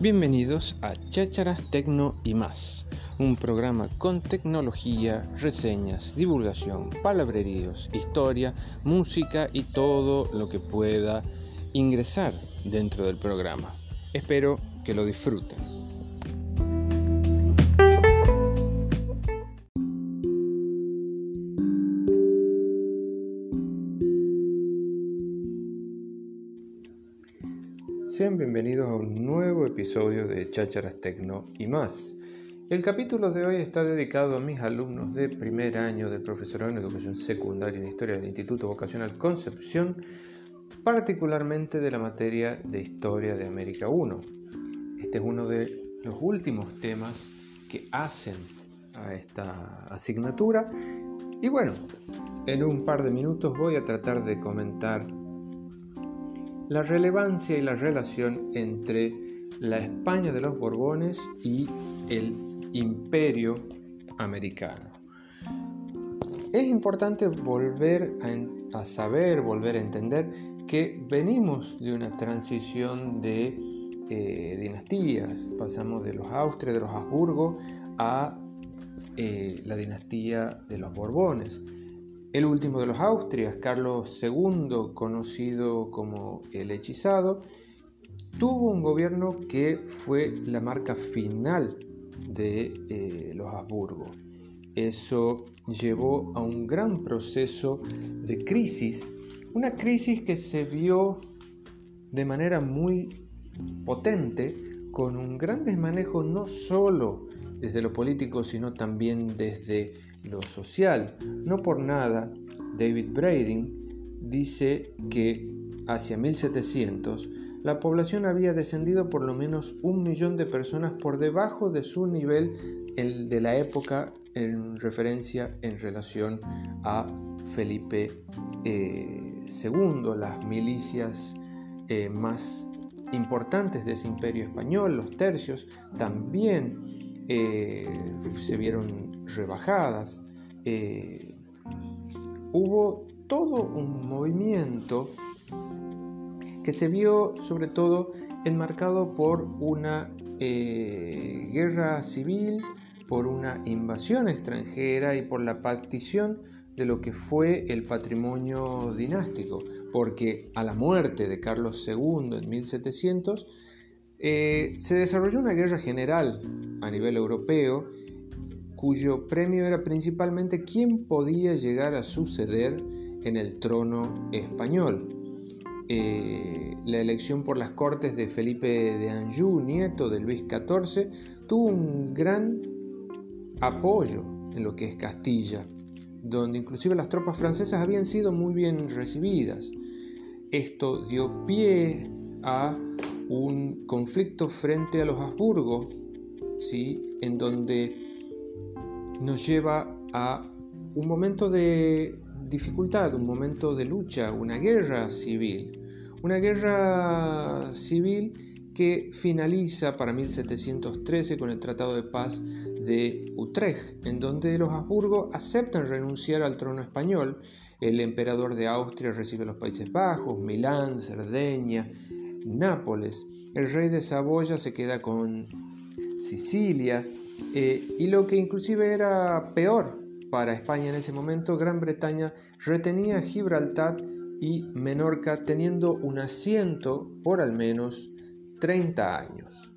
Bienvenidos a Chácharas Tecno y más, un programa con tecnología, reseñas, divulgación, palabreríos, historia, música y todo lo que pueda ingresar dentro del programa. Espero que lo disfruten. Bienvenidos a un nuevo episodio de Chácharas Tecno y más. El capítulo de hoy está dedicado a mis alumnos de primer año del profesorado en educación secundaria en historia del Instituto Vocacional Concepción, particularmente de la materia de historia de América 1. Este es uno de los últimos temas que hacen a esta asignatura y bueno, en un par de minutos voy a tratar de comentar la relevancia y la relación entre la España de los Borbones y el imperio americano. Es importante volver a, saber, volver a entender que venimos de una transición de eh, dinastías. Pasamos de los Austrias, de los Habsburgo, a eh, la dinastía de los Borbones. El último de los Austrias, Carlos II, conocido como el hechizado, tuvo un gobierno que fue la marca final de eh, los Habsburgo. Eso llevó a un gran proceso de crisis, una crisis que se vio de manera muy potente con un gran desmanejo no solo desde lo político, sino también desde lo social. No por nada, David Brading dice que hacia 1700 la población había descendido por lo menos un millón de personas por debajo de su nivel el de la época en referencia en relación a Felipe II, eh, las milicias eh, más importantes de ese imperio español, los tercios, también eh, se vieron rebajadas. Eh, hubo todo un movimiento que se vio sobre todo enmarcado por una eh, guerra civil, por una invasión extranjera y por la partición de lo que fue el patrimonio dinástico, porque a la muerte de Carlos II en 1700 eh, se desarrolló una guerra general a nivel europeo cuyo premio era principalmente quién podía llegar a suceder en el trono español. Eh, la elección por las cortes de Felipe de Anjou, nieto de Luis XIV, tuvo un gran apoyo en lo que es Castilla, donde inclusive las tropas francesas habían sido muy bien recibidas. Esto dio pie a un conflicto frente a los Habsburgo, ¿sí? en donde nos lleva a un momento de dificultad, un momento de lucha, una guerra civil. Una guerra civil que finaliza para 1713 con el Tratado de Paz de Utrecht, en donde los Habsburgo aceptan renunciar al trono español. El emperador de Austria recibe los Países Bajos, Milán, Cerdeña, Nápoles. El rey de Saboya se queda con Sicilia eh, y lo que inclusive era peor para España en ese momento, Gran Bretaña retenía Gibraltar y Menorca teniendo un asiento por al menos 30 años.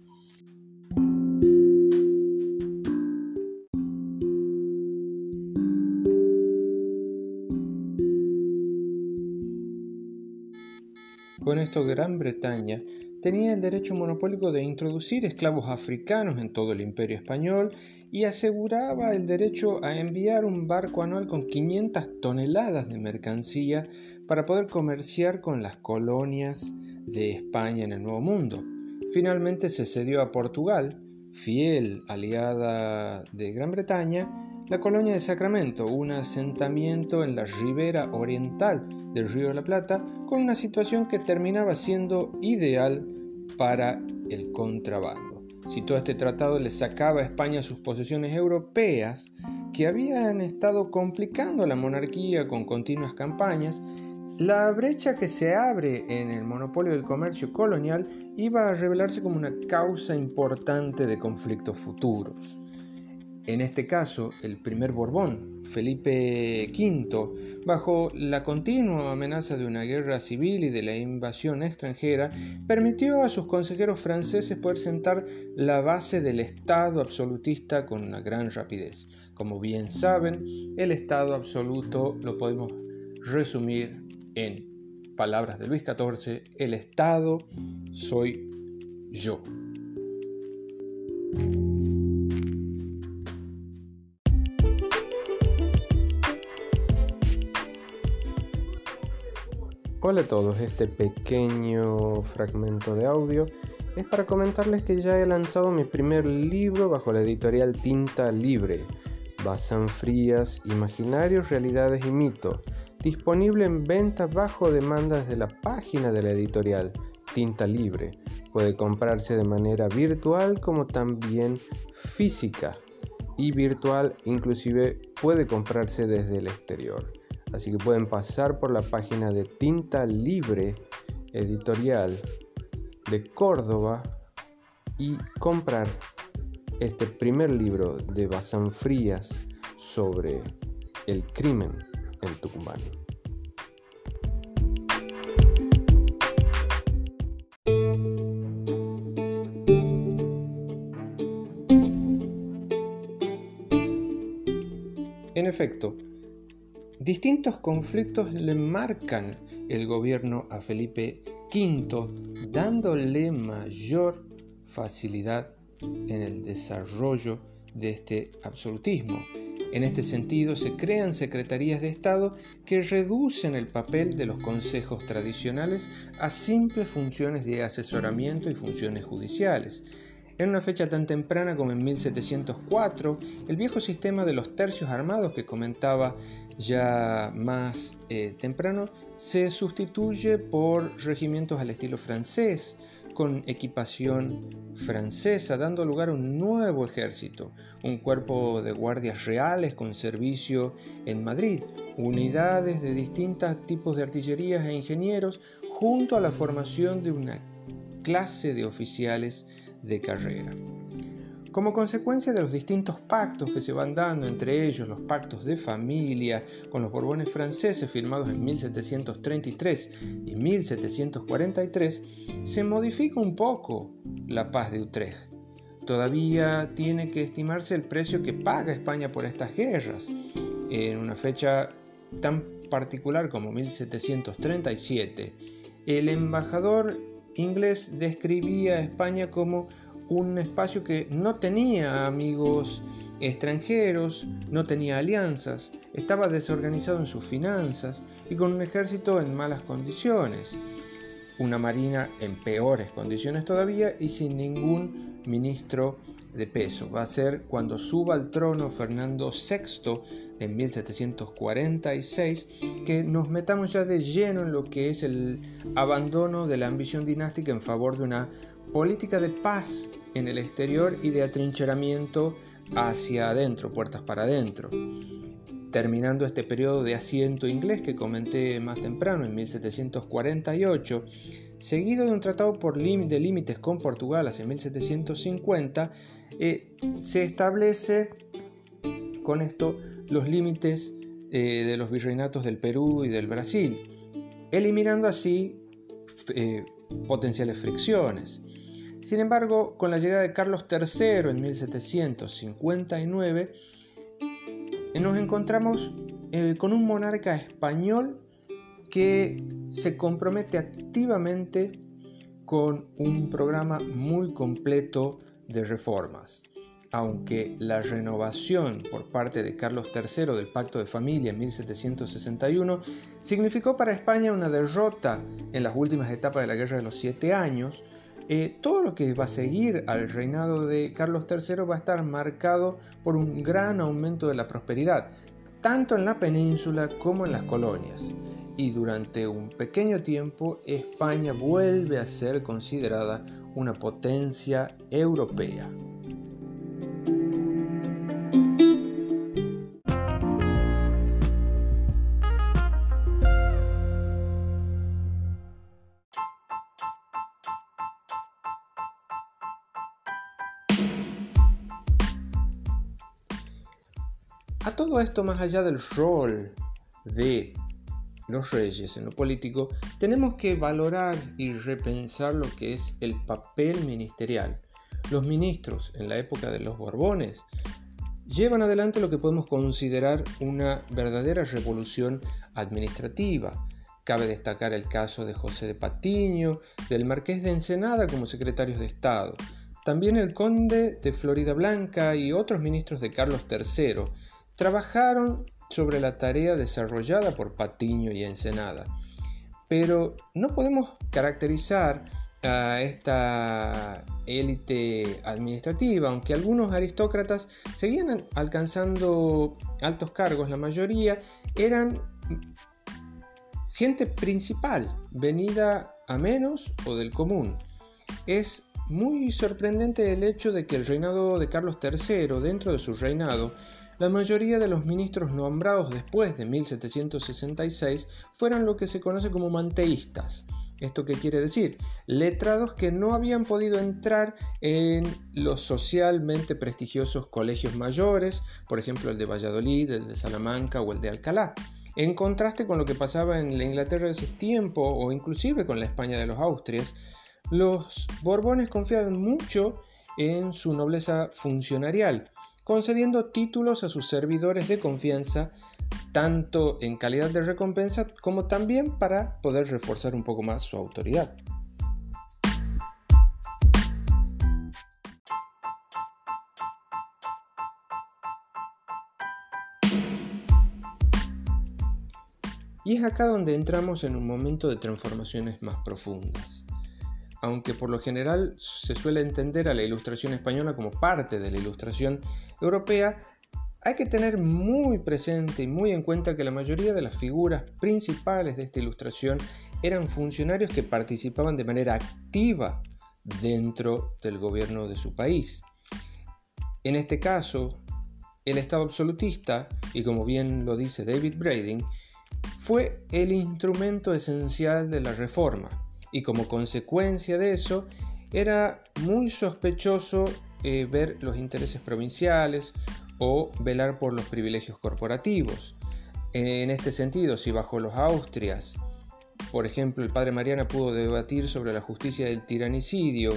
Con esto Gran Bretaña tenía el derecho monopólico de introducir esclavos africanos en todo el imperio español y aseguraba el derecho a enviar un barco anual con 500 toneladas de mercancía para poder comerciar con las colonias de España en el Nuevo Mundo. Finalmente se cedió a Portugal, fiel aliada de Gran Bretaña, la colonia de Sacramento, un asentamiento en la ribera oriental del río de la Plata, con una situación que terminaba siendo ideal para el contrabando. Si todo este tratado le sacaba a España sus posesiones europeas, que habían estado complicando la monarquía con continuas campañas, La brecha que se abre en el monopolio del comercio colonial iba a revelarse como una causa importante de conflictos futuros. En este caso, el primer Borbón, Felipe V, bajo la continua amenaza de una guerra civil y de la invasión extranjera, permitió a sus consejeros franceses poder sentar la base del Estado absolutista con una gran rapidez. Como bien saben, el Estado absoluto lo podemos resumir en palabras de Luis XIV, el Estado soy yo. Hola a todos, este pequeño fragmento de audio es para comentarles que ya he lanzado mi primer libro bajo la editorial Tinta Libre, Bazán Frías, Imaginarios, Realidades y Mito disponible en venta bajo demanda desde la página de la editorial Tinta Libre. Puede comprarse de manera virtual como también física y virtual inclusive puede comprarse desde el exterior. Así que pueden pasar por la página de Tinta Libre Editorial de Córdoba y comprar este primer libro de Bazán Frías sobre el crimen en Tucumán. En efecto, distintos conflictos le marcan el gobierno a Felipe V, dándole mayor facilidad en el desarrollo de este absolutismo. En este sentido, se crean secretarías de Estado que reducen el papel de los consejos tradicionales a simples funciones de asesoramiento y funciones judiciales. En una fecha tan temprana como en 1704, el viejo sistema de los tercios armados que comentaba ya más eh, temprano se sustituye por regimientos al estilo francés, con equipación francesa, dando lugar a un nuevo ejército, un cuerpo de guardias reales con servicio en Madrid, unidades de distintos tipos de artillerías e ingenieros, junto a la formación de una clase de oficiales de carrera. Como consecuencia de los distintos pactos que se van dando, entre ellos los pactos de familia con los Borbones franceses firmados en 1733 y 1743, se modifica un poco la paz de Utrecht. Todavía tiene que estimarse el precio que paga España por estas guerras. En una fecha tan particular como 1737, el embajador inglés describía a España como un espacio que no tenía amigos extranjeros, no tenía alianzas, estaba desorganizado en sus finanzas y con un ejército en malas condiciones, una marina en peores condiciones todavía y sin ningún ministro de peso. Va a ser cuando suba al trono Fernando VI en 1746 que nos metamos ya de lleno en lo que es el abandono de la ambición dinástica en favor de una política de paz en el exterior y de atrincheramiento hacia adentro, puertas para adentro. Terminando este periodo de asiento inglés que comenté más temprano, en 1748, seguido de un tratado de límites con Portugal hacia 1750, eh, se establece con esto los límites eh, de los virreinatos del Perú y del Brasil, eliminando así eh, potenciales fricciones. Sin embargo, con la llegada de Carlos III en 1759, nos encontramos eh, con un monarca español que se compromete activamente con un programa muy completo de reformas. Aunque la renovación por parte de Carlos III del Pacto de Familia en 1761 significó para España una derrota en las últimas etapas de la Guerra de los Siete Años, eh, todo lo que va a seguir al reinado de Carlos III va a estar marcado por un gran aumento de la prosperidad, tanto en la península como en las colonias. Y durante un pequeño tiempo España vuelve a ser considerada una potencia europea. Más allá del rol de los reyes en lo político, tenemos que valorar y repensar lo que es el papel ministerial. Los ministros en la época de los Borbones llevan adelante lo que podemos considerar una verdadera revolución administrativa. Cabe destacar el caso de José de Patiño, del marqués de Ensenada como secretarios de Estado, también el conde de Florida Blanca y otros ministros de Carlos III trabajaron sobre la tarea desarrollada por Patiño y Ensenada. Pero no podemos caracterizar a esta élite administrativa, aunque algunos aristócratas seguían alcanzando altos cargos, la mayoría eran gente principal, venida a menos o del común. Es muy sorprendente el hecho de que el reinado de Carlos III, dentro de su reinado, la mayoría de los ministros nombrados después de 1766 fueran lo que se conoce como manteístas. ¿Esto qué quiere decir? Letrados que no habían podido entrar en los socialmente prestigiosos colegios mayores, por ejemplo el de Valladolid, el de Salamanca o el de Alcalá, en contraste con lo que pasaba en la Inglaterra de ese tiempo o inclusive con la España de los Austrias, los Borbones confiaban mucho en su nobleza funcionarial, concediendo títulos a sus servidores de confianza, tanto en calidad de recompensa como también para poder reforzar un poco más su autoridad. Y es acá donde entramos en un momento de transformaciones más profundas. Aunque por lo general se suele entender a la ilustración española como parte de la ilustración europea, hay que tener muy presente y muy en cuenta que la mayoría de las figuras principales de esta ilustración eran funcionarios que participaban de manera activa dentro del gobierno de su país. En este caso, el Estado absolutista, y como bien lo dice David Brading, fue el instrumento esencial de la reforma y como consecuencia de eso era muy sospechoso eh, ver los intereses provinciales o velar por los privilegios corporativos. En este sentido, si bajo los Austrias, por ejemplo, el padre Mariana pudo debatir sobre la justicia del tiranicidio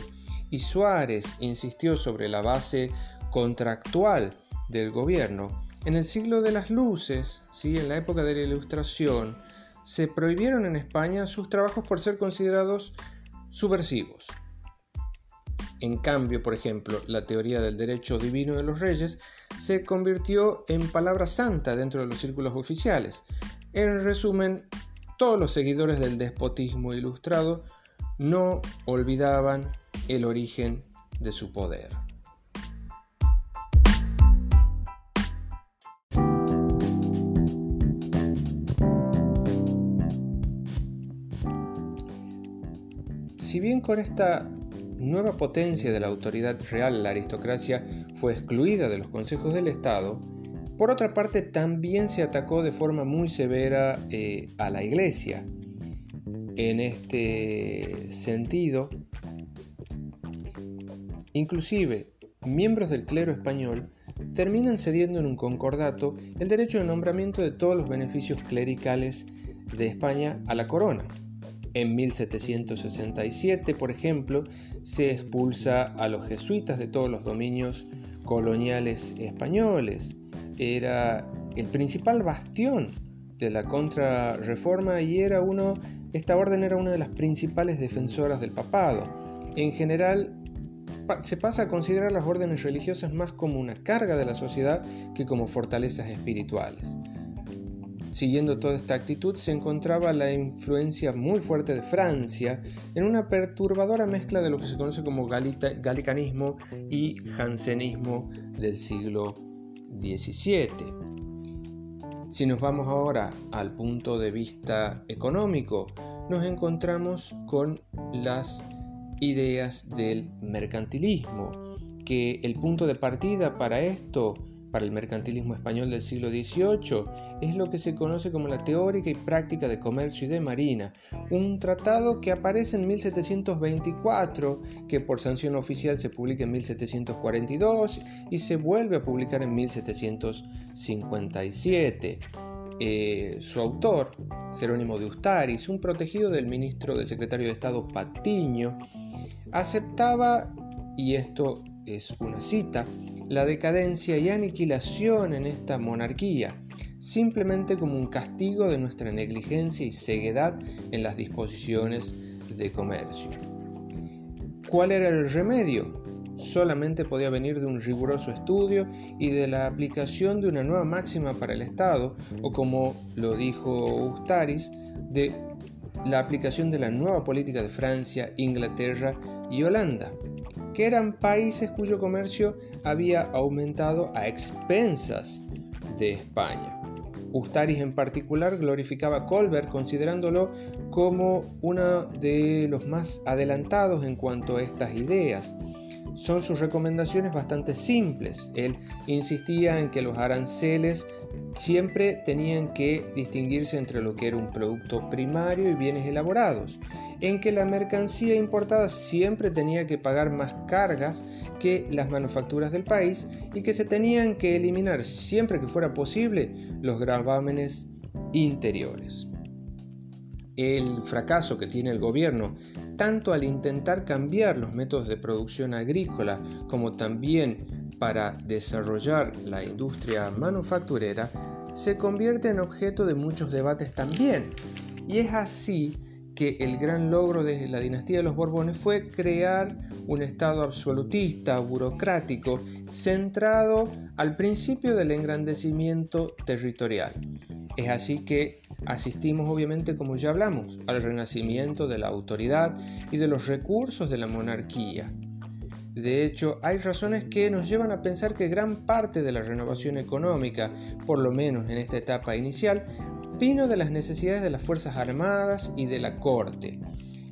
y Suárez insistió sobre la base contractual del gobierno, en el siglo de las luces, ¿sí? en la época de la Ilustración, se prohibieron en España sus trabajos por ser considerados subversivos. En cambio, por ejemplo, la teoría del derecho divino de los reyes se convirtió en palabra santa dentro de los círculos oficiales. En resumen, todos los seguidores del despotismo ilustrado no olvidaban el origen de su poder. Si bien con esta nueva potencia de la autoridad real la aristocracia fue excluida de los consejos del Estado, por otra parte también se atacó de forma muy severa eh, a la iglesia. En este sentido, inclusive miembros del clero español terminan cediendo en un concordato el derecho de nombramiento de todos los beneficios clericales de España a la corona. En 1767, por ejemplo, se expulsa a los jesuitas de todos los dominios coloniales españoles. Era el principal bastión de la contrarreforma y era uno, esta orden era una de las principales defensoras del papado. En general, se pasa a considerar las órdenes religiosas más como una carga de la sociedad que como fortalezas espirituales. Siguiendo toda esta actitud se encontraba la influencia muy fuerte de Francia en una perturbadora mezcla de lo que se conoce como galicanismo y jansenismo del siglo XVII. Si nos vamos ahora al punto de vista económico, nos encontramos con las ideas del mercantilismo, que el punto de partida para esto para el mercantilismo español del siglo XVIII es lo que se conoce como la Teórica y Práctica de Comercio y de Marina, un tratado que aparece en 1724, que por sanción oficial se publica en 1742 y se vuelve a publicar en 1757. Eh, su autor, Jerónimo de Ustaris, un protegido del ministro del secretario de Estado Patiño, aceptaba, y esto es una cita, la decadencia y aniquilación en esta monarquía, simplemente como un castigo de nuestra negligencia y ceguedad en las disposiciones de comercio. ¿Cuál era el remedio? Solamente podía venir de un riguroso estudio y de la aplicación de una nueva máxima para el Estado, o como lo dijo Ustaris, de la aplicación de la nueva política de Francia, Inglaterra y Holanda que eran países cuyo comercio había aumentado a expensas de España. Ustaris en particular glorificaba a Colbert considerándolo como uno de los más adelantados en cuanto a estas ideas. Son sus recomendaciones bastante simples. Él insistía en que los aranceles siempre tenían que distinguirse entre lo que era un producto primario y bienes elaborados, en que la mercancía importada siempre tenía que pagar más cargas que las manufacturas del país y que se tenían que eliminar siempre que fuera posible los gravámenes interiores. El fracaso que tiene el gobierno tanto al intentar cambiar los métodos de producción agrícola como también para desarrollar la industria manufacturera, se convierte en objeto de muchos debates también. Y es así que el gran logro de la dinastía de los Borbones fue crear un Estado absolutista, burocrático, centrado al principio del engrandecimiento territorial. Es así que asistimos obviamente, como ya hablamos, al renacimiento de la autoridad y de los recursos de la monarquía. De hecho, hay razones que nos llevan a pensar que gran parte de la renovación económica, por lo menos en esta etapa inicial, vino de las necesidades de las Fuerzas Armadas y de la Corte.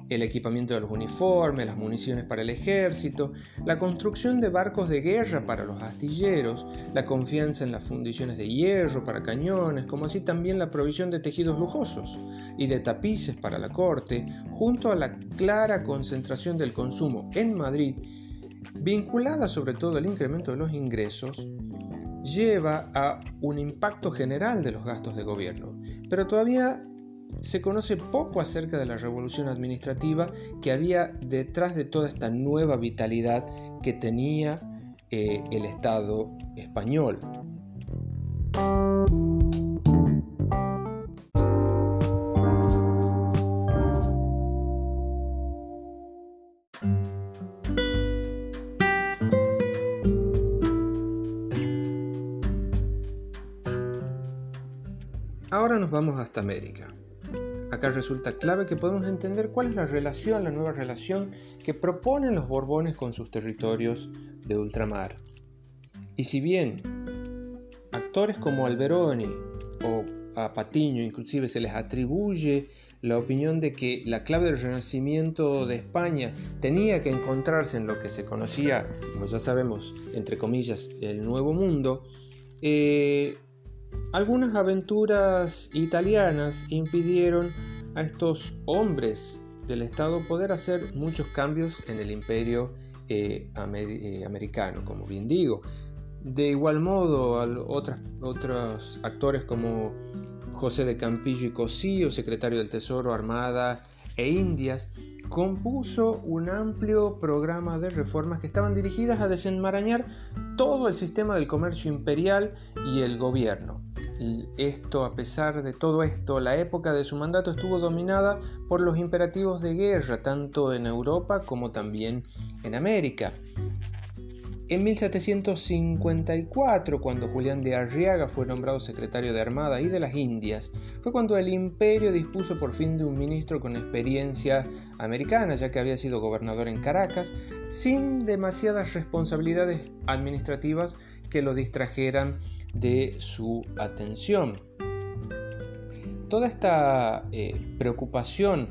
El equipamiento de los uniformes, las municiones para el ejército, la construcción de barcos de guerra para los astilleros, la confianza en las fundiciones de hierro para cañones, como así también la provisión de tejidos lujosos y de tapices para la corte, junto a la clara concentración del consumo en Madrid, vinculada sobre todo al incremento de los ingresos, lleva a un impacto general de los gastos de gobierno. Pero todavía se conoce poco acerca de la revolución administrativa que había detrás de toda esta nueva vitalidad que tenía eh, el Estado español. Acá resulta clave que podemos entender cuál es la relación, la nueva relación que proponen los Borbones con sus territorios de ultramar. Y si bien actores como Alberoni o a Patiño inclusive se les atribuye la opinión de que la clave del renacimiento de España tenía que encontrarse en lo que se conocía, como ya sabemos, entre comillas, el Nuevo Mundo, eh, algunas aventuras italianas impidieron a estos hombres del Estado poder hacer muchos cambios en el imperio eh, eh, americano, como bien digo. De igual modo, otros actores como José de Campillo y Cosío, secretario del Tesoro, Armada e Indias, compuso un amplio programa de reformas que estaban dirigidas a desenmarañar todo el sistema del comercio imperial y el gobierno. Esto, a pesar de todo esto, la época de su mandato estuvo dominada por los imperativos de guerra, tanto en Europa como también en América. En 1754, cuando Julián de Arriaga fue nombrado secretario de Armada y de las Indias, fue cuando el imperio dispuso por fin de un ministro con experiencia americana, ya que había sido gobernador en Caracas, sin demasiadas responsabilidades administrativas que lo distrajeran de su atención. Toda esta eh, preocupación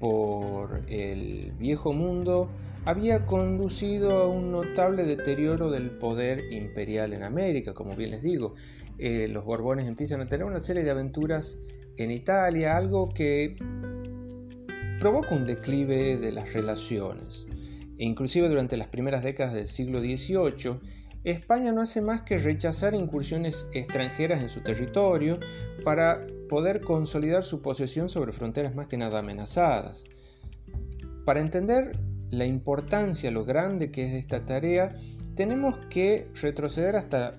por el viejo mundo había conducido a un notable deterioro del poder imperial en América, como bien les digo. Eh, los Borbones empiezan a tener una serie de aventuras en Italia, algo que provoca un declive de las relaciones. E inclusive durante las primeras décadas del siglo XVIII, España no hace más que rechazar incursiones extranjeras en su territorio para poder consolidar su posesión sobre fronteras más que nada amenazadas. Para entender la importancia, lo grande que es esta tarea, tenemos que retroceder hasta,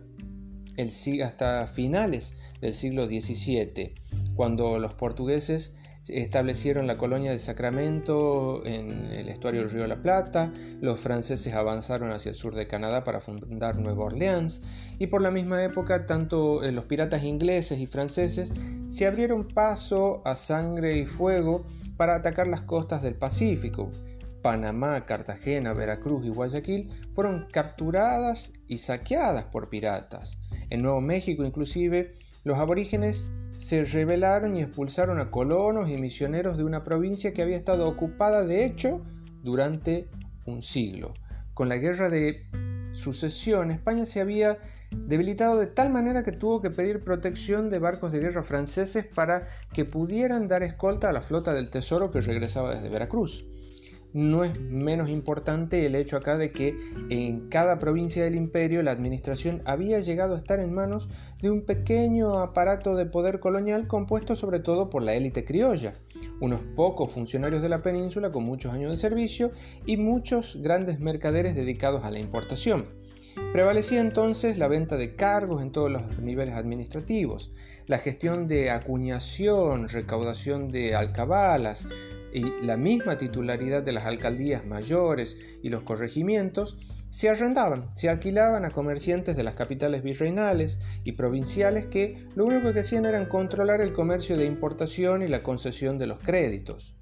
el, hasta finales del siglo XVII, cuando los portugueses establecieron la colonia de Sacramento en el estuario del río La Plata, los franceses avanzaron hacia el sur de Canadá para fundar Nueva Orleans y por la misma época tanto eh, los piratas ingleses y franceses se abrieron paso a sangre y fuego para atacar las costas del Pacífico. Panamá, Cartagena, Veracruz y Guayaquil fueron capturadas y saqueadas por piratas. En Nuevo México inclusive los aborígenes se rebelaron y expulsaron a colonos y misioneros de una provincia que había estado ocupada de hecho durante un siglo. Con la guerra de sucesión, España se había debilitado de tal manera que tuvo que pedir protección de barcos de guerra franceses para que pudieran dar escolta a la flota del tesoro que regresaba desde Veracruz no es menos importante el hecho acá de que en cada provincia del imperio la administración había llegado a estar en manos de un pequeño aparato de poder colonial compuesto sobre todo por la élite criolla, unos pocos funcionarios de la península con muchos años de servicio y muchos grandes mercaderes dedicados a la importación. Prevalecía entonces la venta de cargos en todos los niveles administrativos, la gestión de acuñación, recaudación de alcabalas, y la misma titularidad de las alcaldías mayores y los corregimientos se arrendaban, se alquilaban a comerciantes de las capitales virreinales y provinciales que lo único que hacían era controlar el comercio de importación y la concesión de los créditos.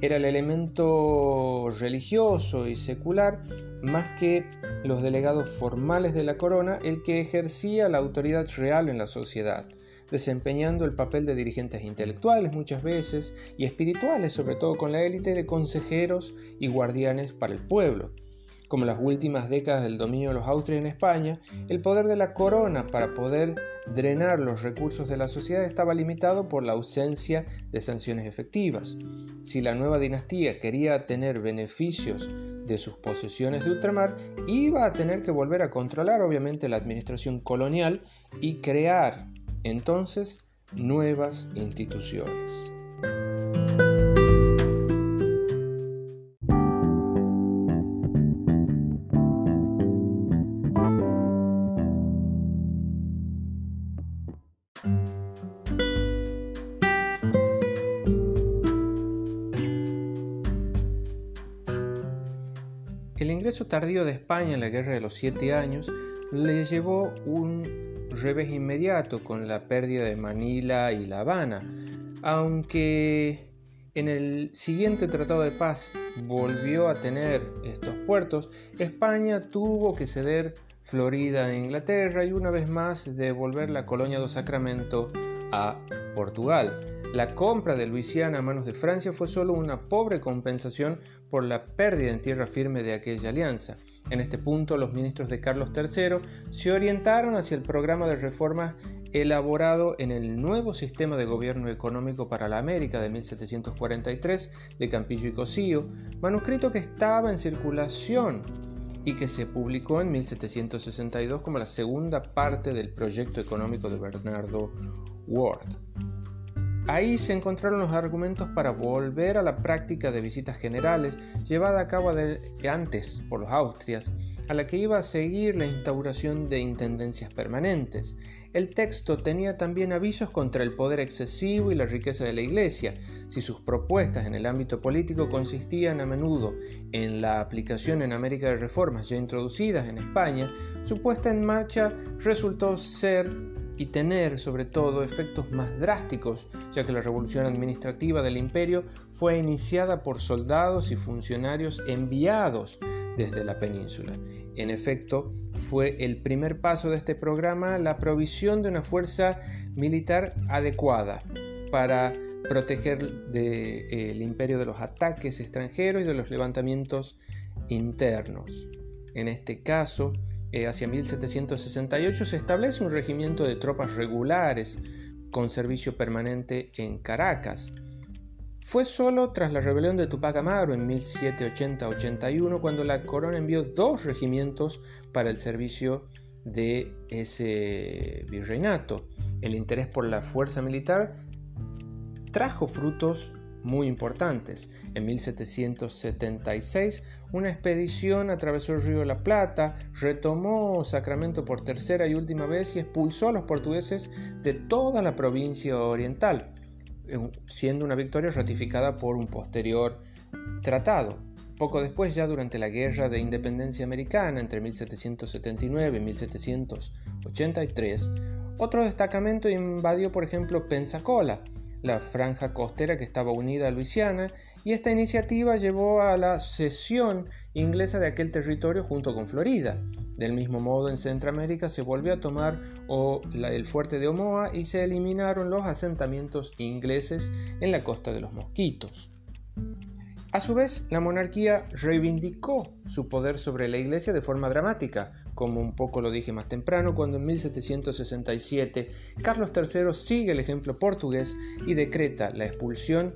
Era el elemento religioso y secular, más que los delegados formales de la corona, el que ejercía la autoridad real en la sociedad desempeñando el papel de dirigentes intelectuales muchas veces y espirituales, sobre todo con la élite de consejeros y guardianes para el pueblo. Como las últimas décadas del dominio de los Austrias en España, el poder de la corona para poder drenar los recursos de la sociedad estaba limitado por la ausencia de sanciones efectivas. Si la nueva dinastía quería tener beneficios de sus posesiones de ultramar, iba a tener que volver a controlar obviamente la administración colonial y crear entonces nuevas instituciones. El ingreso tardío de España en la Guerra de los Siete Años le llevó un revés inmediato con la pérdida de Manila y La Habana, aunque en el siguiente tratado de paz volvió a tener estos puertos, España tuvo que ceder Florida a Inglaterra y una vez más devolver la colonia de Sacramento a Portugal. La compra de Luisiana a manos de Francia fue solo una pobre compensación por la pérdida en tierra firme de aquella alianza. En este punto, los ministros de Carlos III se orientaron hacia el programa de reformas elaborado en el nuevo sistema de gobierno económico para la América de 1743 de Campillo y Cosío, manuscrito que estaba en circulación y que se publicó en 1762 como la segunda parte del proyecto económico de Bernardo Ward. Ahí se encontraron los argumentos para volver a la práctica de visitas generales llevada a cabo antes por los Austrias, a la que iba a seguir la instauración de intendencias permanentes. El texto tenía también avisos contra el poder excesivo y la riqueza de la Iglesia. Si sus propuestas en el ámbito político consistían a menudo en la aplicación en América de reformas ya introducidas en España, su puesta en marcha resultó ser y tener sobre todo efectos más drásticos, ya que la revolución administrativa del imperio fue iniciada por soldados y funcionarios enviados desde la península. En efecto, fue el primer paso de este programa la provisión de una fuerza militar adecuada para proteger del imperio de los ataques extranjeros y de los levantamientos internos. En este caso, eh, hacia 1768 se establece un regimiento de tropas regulares con servicio permanente en Caracas. Fue solo tras la rebelión de Tupac Amaru en 1780-81 cuando la corona envió dos regimientos para el servicio de ese virreinato. El interés por la fuerza militar trajo frutos muy importantes. En 1776, una expedición atravesó el río la Plata, retomó Sacramento por tercera y última vez y expulsó a los portugueses de toda la provincia oriental, siendo una victoria ratificada por un posterior tratado. Poco después, ya durante la Guerra de Independencia Americana entre 1779 y 1783, otro destacamento invadió, por ejemplo, Pensacola, la franja costera que estaba unida a Luisiana, y esta iniciativa llevó a la cesión inglesa de aquel territorio junto con Florida. Del mismo modo, en Centroamérica se volvió a tomar el fuerte de Omoa y se eliminaron los asentamientos ingleses en la costa de los Mosquitos. A su vez, la monarquía reivindicó su poder sobre la iglesia de forma dramática, como un poco lo dije más temprano, cuando en 1767 Carlos III sigue el ejemplo portugués y decreta la expulsión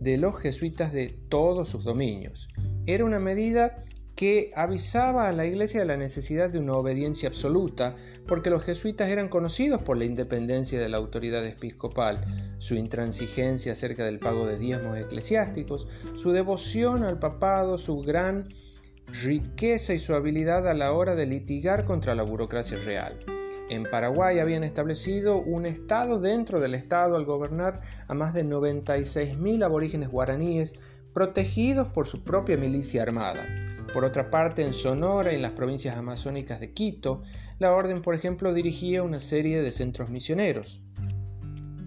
de los jesuitas de todos sus dominios. Era una medida que avisaba a la Iglesia de la necesidad de una obediencia absoluta, porque los jesuitas eran conocidos por la independencia de la autoridad episcopal, su intransigencia acerca del pago de diezmos eclesiásticos, su devoción al papado, su gran riqueza y su habilidad a la hora de litigar contra la burocracia real. En Paraguay habían establecido un Estado dentro del Estado al gobernar a más de 96.000 aborígenes guaraníes protegidos por su propia milicia armada. Por otra parte, en Sonora y en las provincias amazónicas de Quito, la orden, por ejemplo, dirigía una serie de centros misioneros.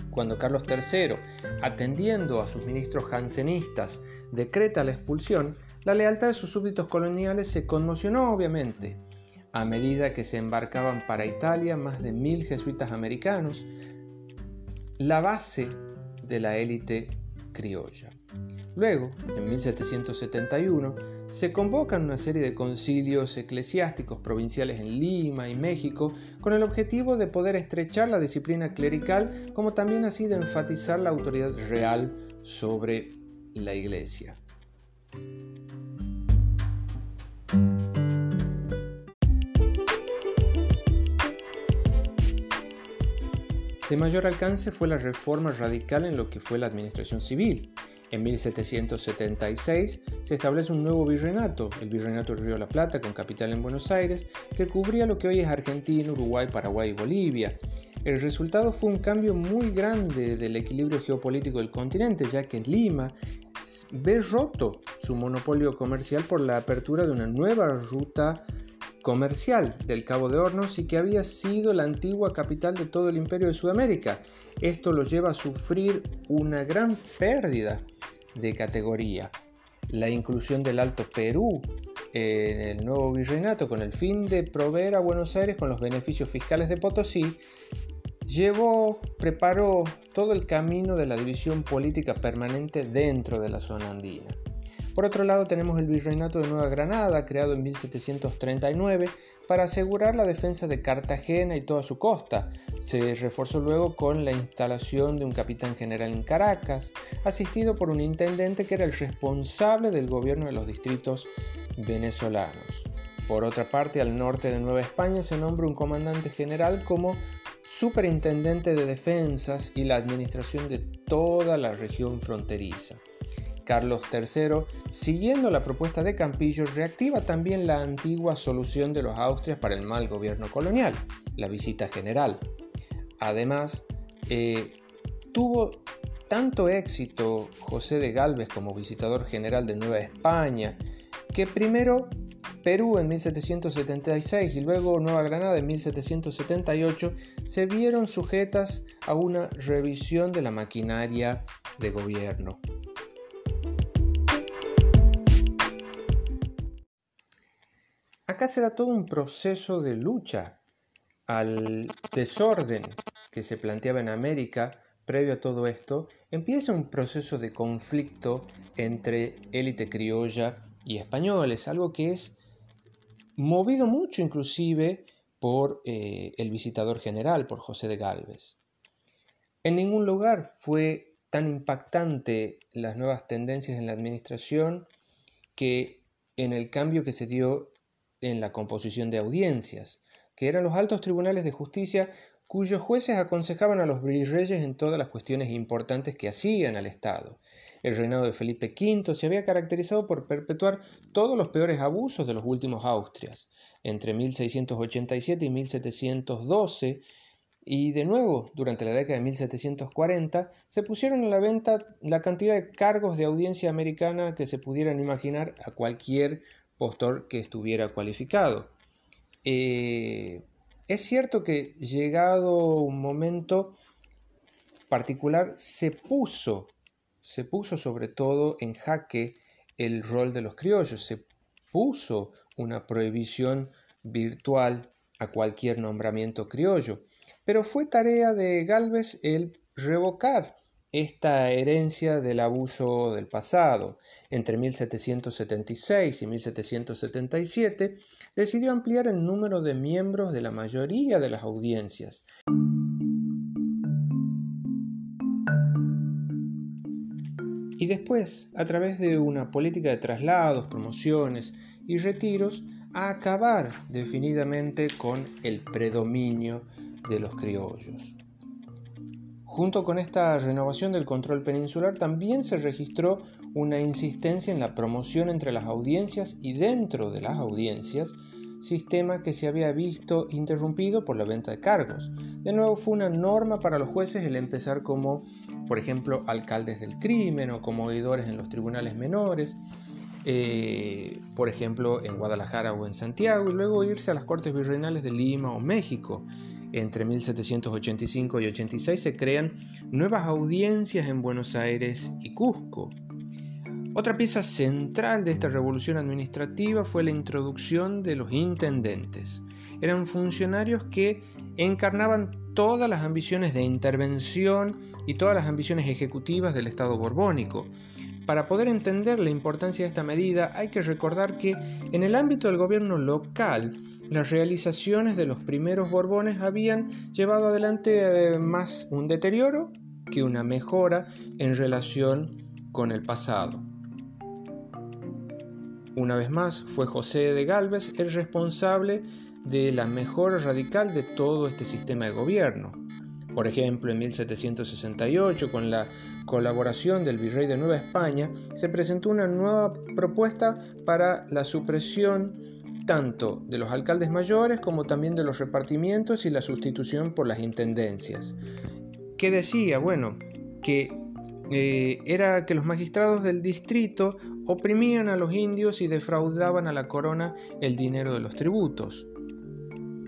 Cuando Carlos III, atendiendo a sus ministros jansenistas, decreta la expulsión, la lealtad de sus súbditos coloniales se conmocionó obviamente. A medida que se embarcaban para Italia más de mil jesuitas americanos, la base de la élite criolla. Luego, en 1771, se convocan una serie de concilios eclesiásticos provinciales en Lima y México con el objetivo de poder estrechar la disciplina clerical como también así de enfatizar la autoridad real sobre la iglesia. De mayor alcance fue la reforma radical en lo que fue la administración civil. En 1776 se establece un nuevo virreinato, el Virreinato del Río de la Plata, con capital en Buenos Aires, que cubría lo que hoy es Argentina, Uruguay, Paraguay y Bolivia. El resultado fue un cambio muy grande del equilibrio geopolítico del continente, ya que Lima ve roto su monopolio comercial por la apertura de una nueva ruta comercial del Cabo de Hornos y que había sido la antigua capital de todo el imperio de Sudamérica. Esto lo lleva a sufrir una gran pérdida de categoría. La inclusión del Alto Perú en el nuevo virreinato con el fin de proveer a Buenos Aires con los beneficios fiscales de Potosí llevó, preparó todo el camino de la división política permanente dentro de la zona andina. Por otro lado tenemos el Virreinato de Nueva Granada, creado en 1739, para asegurar la defensa de Cartagena y toda su costa. Se reforzó luego con la instalación de un capitán general en Caracas, asistido por un intendente que era el responsable del gobierno de los distritos venezolanos. Por otra parte, al norte de Nueva España se nombra un comandante general como superintendente de defensas y la administración de toda la región fronteriza. Carlos III, siguiendo la propuesta de Campillo, reactiva también la antigua solución de los Austrias para el mal gobierno colonial, la visita general. Además, eh, tuvo tanto éxito José de Galvez como visitador general de Nueva España, que primero Perú en 1776 y luego Nueva Granada en 1778 se vieron sujetas a una revisión de la maquinaria de gobierno. Acá se da todo un proceso de lucha al desorden que se planteaba en América previo a todo esto, empieza un proceso de conflicto entre élite criolla y españoles, algo que es movido mucho inclusive por eh, el visitador general, por José de Galvez. En ningún lugar fue tan impactante las nuevas tendencias en la administración que en el cambio que se dio en la composición de audiencias, que eran los altos tribunales de justicia cuyos jueces aconsejaban a los virreyes en todas las cuestiones importantes que hacían al Estado. El reinado de Felipe V se había caracterizado por perpetuar todos los peores abusos de los últimos Austrias. Entre 1687 y 1712, y de nuevo, durante la década de 1740, se pusieron a la venta la cantidad de cargos de audiencia americana que se pudieran imaginar a cualquier postor que estuviera cualificado. Eh, es cierto que llegado un momento particular se puso, se puso sobre todo en jaque el rol de los criollos, se puso una prohibición virtual a cualquier nombramiento criollo, pero fue tarea de Galvez el revocar esta herencia del abuso del pasado. Entre 1776 y 1777 decidió ampliar el número de miembros de la mayoría de las audiencias. Y después, a través de una política de traslados, promociones y retiros, a acabar definidamente con el predominio de los criollos. Junto con esta renovación del control peninsular también se registró una insistencia en la promoción entre las audiencias y dentro de las audiencias, sistema que se había visto interrumpido por la venta de cargos. De nuevo fue una norma para los jueces el empezar como, por ejemplo, alcaldes del crimen o como oidores en los tribunales menores, eh, por ejemplo, en Guadalajara o en Santiago, y luego irse a las cortes virreinales de Lima o México entre 1785 y 86 se crean nuevas audiencias en Buenos Aires y Cusco. Otra pieza central de esta revolución administrativa fue la introducción de los intendentes. Eran funcionarios que encarnaban todas las ambiciones de intervención y todas las ambiciones ejecutivas del Estado borbónico. Para poder entender la importancia de esta medida hay que recordar que en el ámbito del gobierno local las realizaciones de los primeros Borbones habían llevado adelante eh, más un deterioro que una mejora en relación con el pasado. Una vez más, fue José de Galvez el responsable de la mejora radical de todo este sistema de gobierno. Por ejemplo, en 1768, con la colaboración del virrey de Nueva España, se presentó una nueva propuesta para la supresión tanto de los alcaldes mayores como también de los repartimientos y la sustitución por las intendencias. ¿Qué decía? Bueno, que eh, era que los magistrados del distrito oprimían a los indios y defraudaban a la corona el dinero de los tributos.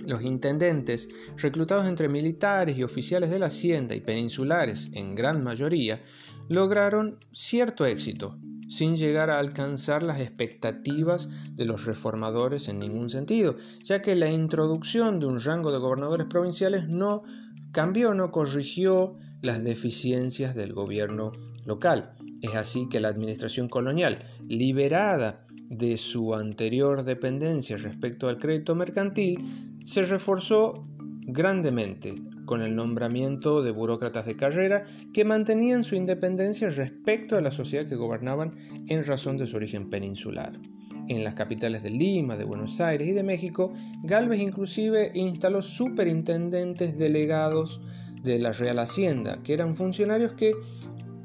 Los intendentes, reclutados entre militares y oficiales de la hacienda y peninsulares en gran mayoría, lograron cierto éxito, sin llegar a alcanzar las expectativas de los reformadores en ningún sentido, ya que la introducción de un rango de gobernadores provinciales no cambió, no corrigió las deficiencias del gobierno local. Es así que la administración colonial, liberada de su anterior dependencia respecto al crédito mercantil, se reforzó grandemente, con el nombramiento de burócratas de carrera que mantenían su independencia respecto a la sociedad que gobernaban en razón de su origen peninsular. En las capitales de Lima, de Buenos Aires y de México, Galvez inclusive instaló superintendentes delegados de la Real Hacienda, que eran funcionarios que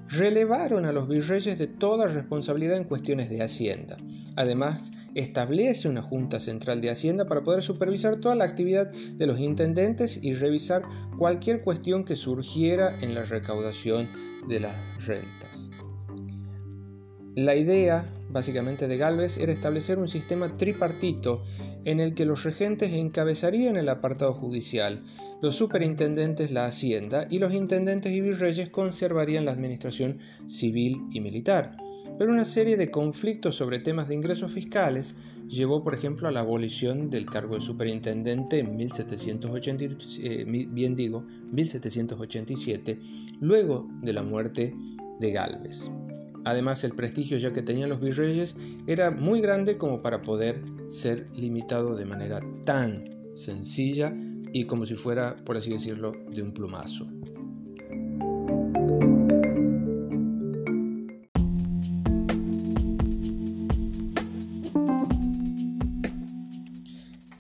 relevaron a los virreyes de toda responsabilidad en cuestiones de hacienda. Además, establece una Junta Central de Hacienda para poder supervisar toda la actividad de los intendentes y revisar cualquier cuestión que surgiera en la recaudación de las rentas. La idea, básicamente, de Galvez era establecer un sistema tripartito en el que los regentes encabezarían el apartado judicial, los superintendentes la hacienda y los intendentes y virreyes conservarían la administración civil y militar pero una serie de conflictos sobre temas de ingresos fiscales llevó, por ejemplo, a la abolición del cargo de superintendente en 1787, eh, bien digo, 1787, luego de la muerte de Galvez. Además, el prestigio ya que tenían los virreyes era muy grande como para poder ser limitado de manera tan sencilla y como si fuera, por así decirlo, de un plumazo.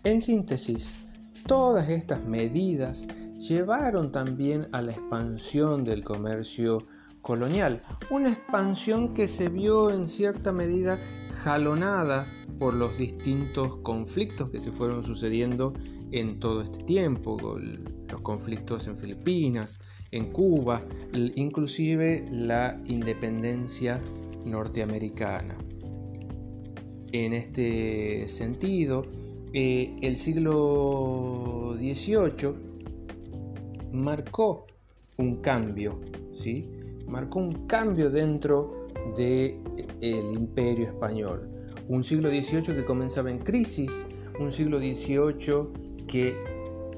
En síntesis, todas estas medidas llevaron también a la expansión del comercio colonial, una expansión que se vio en cierta medida jalonada por los distintos conflictos que se fueron sucediendo en todo este tiempo, los conflictos en Filipinas, en Cuba, inclusive la independencia norteamericana. En este sentido, eh, el siglo XVIII marcó un cambio, ¿sí? Marcó un cambio dentro del de imperio español. Un siglo XVIII que comenzaba en crisis, un siglo XVIII que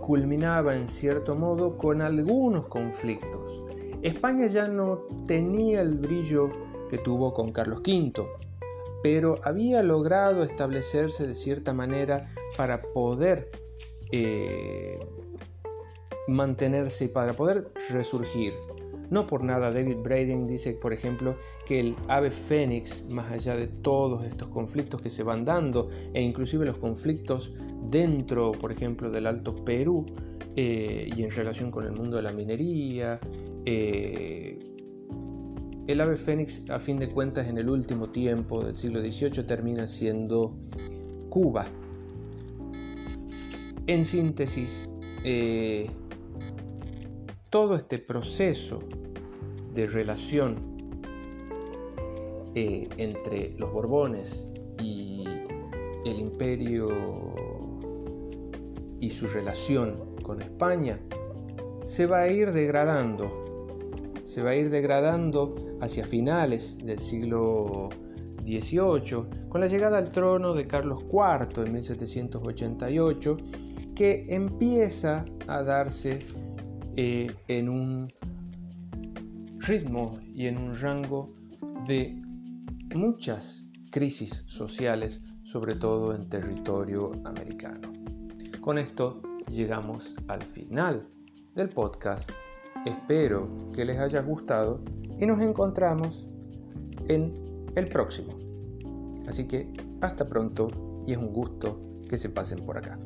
culminaba en cierto modo con algunos conflictos. España ya no tenía el brillo que tuvo con Carlos V, pero había logrado establecerse de cierta manera para poder eh, mantenerse y para poder resurgir. No por nada David Braden dice, por ejemplo, que el ave fénix, más allá de todos estos conflictos que se van dando, e inclusive los conflictos dentro, por ejemplo, del Alto Perú, eh, y en relación con el mundo de la minería, eh, el ave fénix, a fin de cuentas, en el último tiempo del siglo XVIII termina siendo Cuba. En síntesis, eh, todo este proceso de relación eh, entre los Borbones y el imperio y su relación con España se va a ir degradando, se va a ir degradando hacia finales del siglo XVIII, con la llegada al trono de Carlos IV en 1788, que empieza a darse eh, en un ritmo y en un rango de muchas crisis sociales, sobre todo en territorio americano. Con esto llegamos al final del podcast. Espero que les haya gustado y nos encontramos en el próximo. Así que hasta pronto y es un gusto que se pasen por acá.